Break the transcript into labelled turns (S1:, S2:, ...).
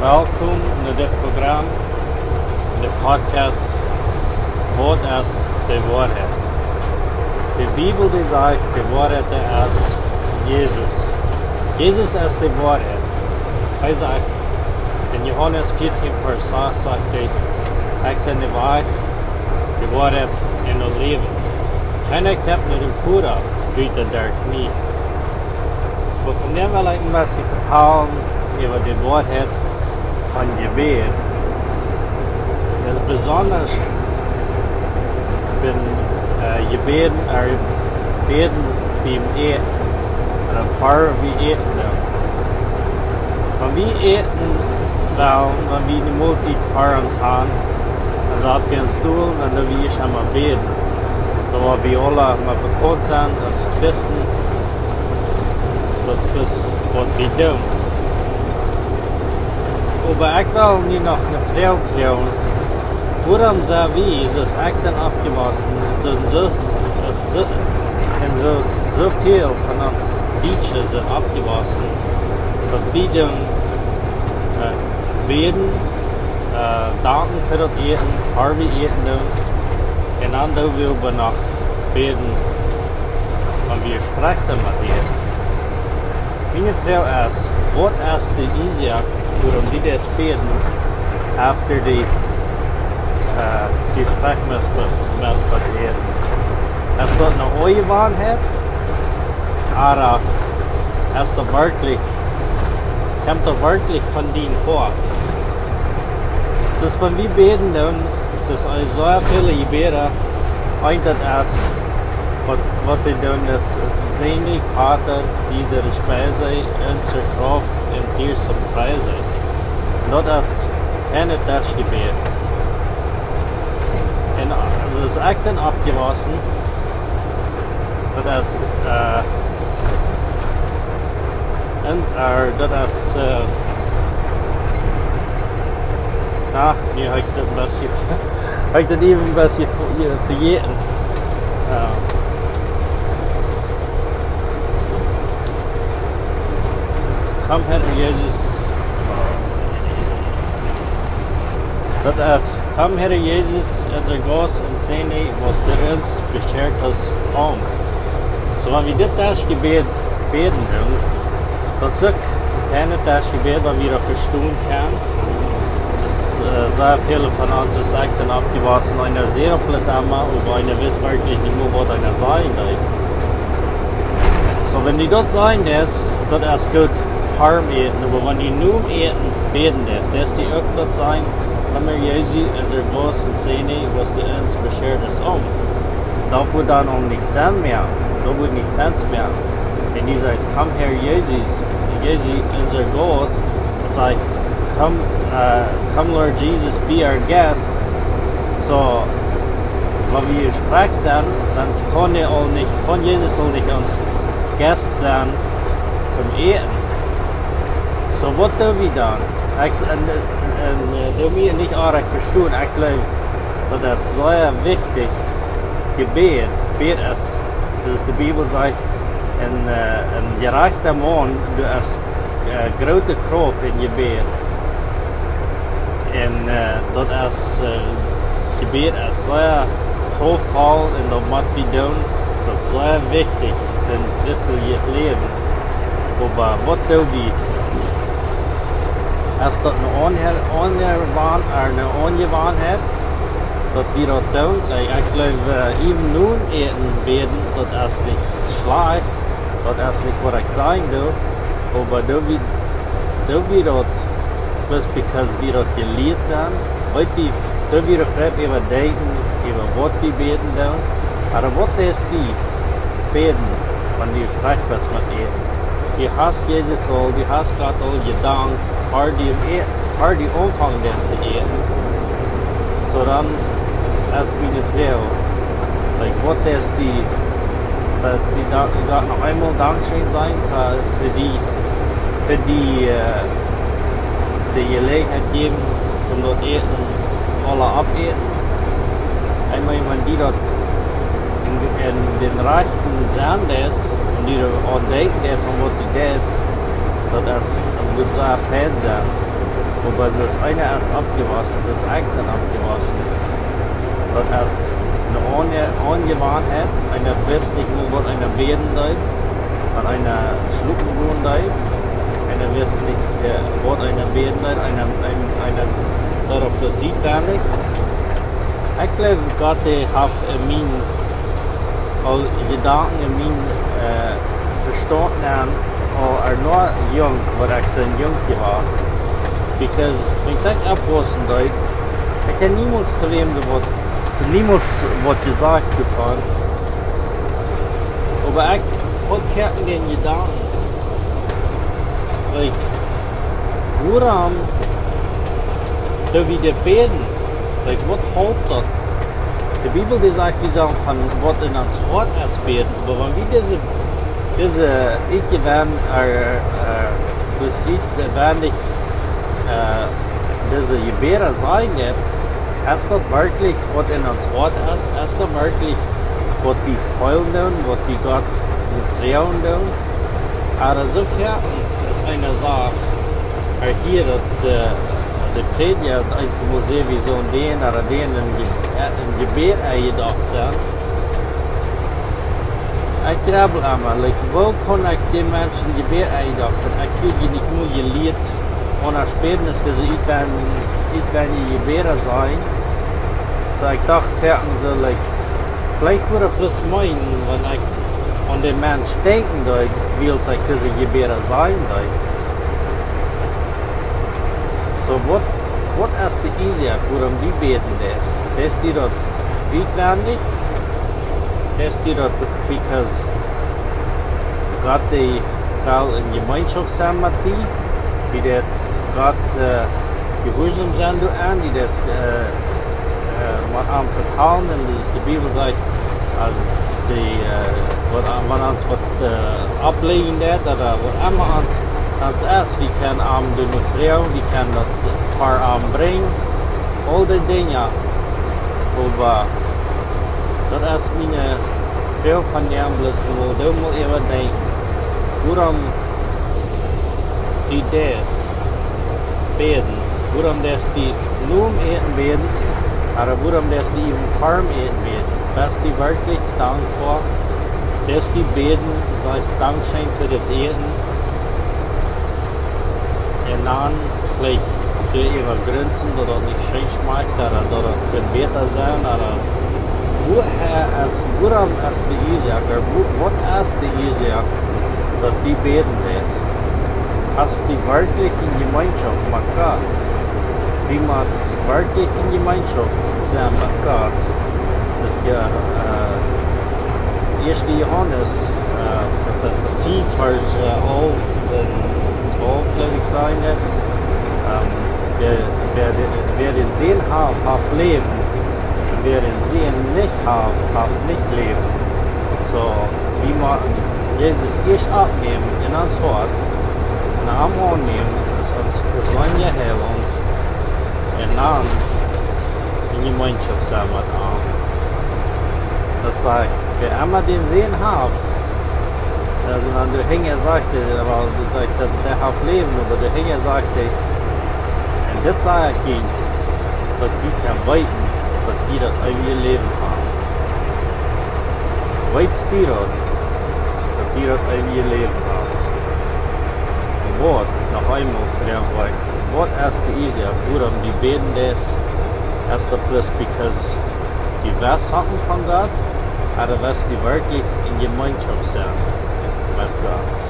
S1: Welcome to the program, the podcast Woord us the Word. The Bible die the de Waarheid Jesus. Jesus Jezus the Word. Waarheid. Hij in Johannes 14 in 6 zegt hij, ik ben The weg, de Waarheid en het leven. En ik heb naar de Pura, doet dat daar niet. Maar van hem wil ik een beetje vertellen over de von Gebet. Das ist besonders, wenn äh, Gebet, äh, beten beim Eten. Oder Pfarrer wie Eten. Wenn wir eten, dann, wenn wir eine Multit vor uns haben, dann sagt wir einen Stuhl und dann will ich einmal beten. Da wir alle maar bekannt zijn als christen, dat is dus wat we doen. aber ich will nie noch eine Frau fragen. Woran sie wie ist das Akzent abgewachsen? So ein so, so, in so, so viel von uns Beaches sind abgewachsen. Und wie äh, Beden, äh, Daten für das Eten, Harvey Eten, in Andauwil bin ich Beden. Und wir sprechen mit ihr. Meine Frau ist, wo ist die Isiak das beten, after die, uh, die ihr. Ist das eine neue Wahrheit? Oder ist das wirklich, kommt das wirklich von denen vor? Das ist, wenn wir beten, dann ist es so viele Gebete, ein das erst, was, was die tun, das sehen die Vater, diese Speise, unsere Kraft in dir zum Preise. not as and het Dutch-gebied. and also das Akzent abgelassen dat is uh, en er dat is uh, nou, nu heb ik dat een beetje heb ik dat even een beetje vergeten. Uh, Come here, Jesus. Jezus. Dat is, kom, Herr Jezus, unser Gott und seine, was du uns beschert hast, om. So, wenn wir das Gebet beten tun, dann sag, keine das wir auf verstehen können, äh, sehr viele von uns ist sind abgewaschen, einer sehr plus einmal, aber einer weiß wirklich nicht mehr, was einer sein will. So, wenn die dort sein, das, ist gut harm eten, aber wenn die nur eten, beten das, das die auch dort sein, Amir Yezi and their boss Zaini was the answer ends to share the song. Dabudan on Nixan Miao, Dabud Nixan Miao. And he says, come here Yezis, Yezi and their boss. It's like, come, uh, come Lord Jesus, be our guest. So, love you, Shrek, then, then, Kone on Nix, Kone Yezis on Nix, on Guest, then, zum Eten. So, what have we done? Und, und, und, du mir nicht recht verstehen, ich glaube, das ist sehr wichtig, Gebet, Gebet ist, das ist die Bibel sagt, ein, ein gerechter Mann, du hast äh, große Kraft in Gebet. En uh, dat is uh, gebed is zeer hoofdvol en dat moet we doen. Dat is zeer wichtig voor het christelijk leven. Maar wat doen we? als dat een onjewaan eh, hebt, dat die dat doen. Ik geloof, eh, even nu eten beten, dat als ik slecht, dat als ik wat ik zijn doe, maar dat we, dat we dat, plus because we dat geleerd zijn, weet die, dat we dat vrij even denken, even wat die beten doen, maar wat is die beten, wanneer die slecht met eten. Je haast Jezus al, je haast God al, je dankt, die, die zu eten. So dann, als meine Frau, like, was ist die, dass die da, Gott noch einmal Dankeschön sein für, die, für die, äh, de gelegenheid geven om dat eten alle abeten. Einmal wenn die dort in, in den rechten zijn des und die dort denken des und wat die des, dat dat moet zo fijn zijn. Wobei das eine erst abgewaschen, das Einzelne abgewaschen. Dat erst eine ohne Angewohnheit, einer wisst nicht nur, was einer werden soll, an einer schlucken soll, einer äh, was einer werden soll, einer, einer, einer darauf sieht gar nicht. Dat hij heeft mijn al gedanken in mijn uh, verstand aan Or are not young but actually young jong wat ek se jonkie was because ek sê abwassen deit ek ken niemand vreemde wat niemand wat gesagt gefahren aber ek wat kerken you down? Like Guram the wie de beden like what houdt that? The Bibel die sagt, die sagen, von Gott in ans Wort erspähen, but when we diese is a ik gewen ar was git wenn ich diese jebera sein net hast du wirklich wat in uns wort as hast du wirklich wat die freuen dann wat die gott freuen dann ar so fer is eine sag ar hier dat de predia dat ich so sehr wie so ein den ar den in gebet ei doch sagen krabbel aan maar ik wil kon ik die mensen die bij een dag zijn ik wil je niet moe je leert on haar spelen is dus ik ben ik ben je beren zijn zo ik dacht zeggen ze like vielleicht wurde ich das mein wenn ich an den mensch denken da ich will es ich je gebäre sein da ich so what what is the easier für um die beten des des die dort wie kann ich des die dort because gerade die Frau in Gemeinschaftsamt die, die das gerade äh, zijn doet aan, die das äh, eh, eh, maar aan het verhalen. En dus de Bijbel zegt als die äh, wat man ons wat uh, opleggen dat dat wat allemaal ons ons is. Die kan aan de vrouw die kan dat haar aanbrengen al die dingen over dat is mijn vrouw van de ambulance. Wil helemaal even denken. Waarom die des beden, waarom des die nur eten beden, aber waarom des die im Farm eten beden, dass die wirklich dankbar, dass die beden, sei es Dankschein für das Eten, en dan vielleicht für ihre Grenzen, das nicht schön schmeckt, dass das kann besser sein, aber woher ist, woran ist die Isaac, was ist die Isaac, dass die beten ist? Hast die wirklich in Gemeinschaft Gott? Wie man es wirklich in Gemeinschaft mit Gott? Das ist ja äh, 1. Johannes, äh, das ist 5, Vers 11, 12, glaube ich, sein. Ähm, wer, wer, wer den Sehen hat, hat Leben. Wer den Sehen nicht hat, hat nicht Leben. So, wie man Jesus ich abnehmen in ans Wort, Arm annehmen, ist uns persönliche Heilung, in Namen in Gemeinschaft sein mit Arm. Das sagt, wer immer den Sehen hat, also dann der Hänger sagte, aber sagt, der, der hat Leben, aber der Hänger sagte, dit zei ik kind, dat die kan weten dat die dat eigen Leben haben. Weißt die dat, блокирует Авилей Вот, noch einmal прям like, what as the easy Buram die beten des erste plus because die Versachen von Gott, aber was die wirklich in mind yourself. mit Gott.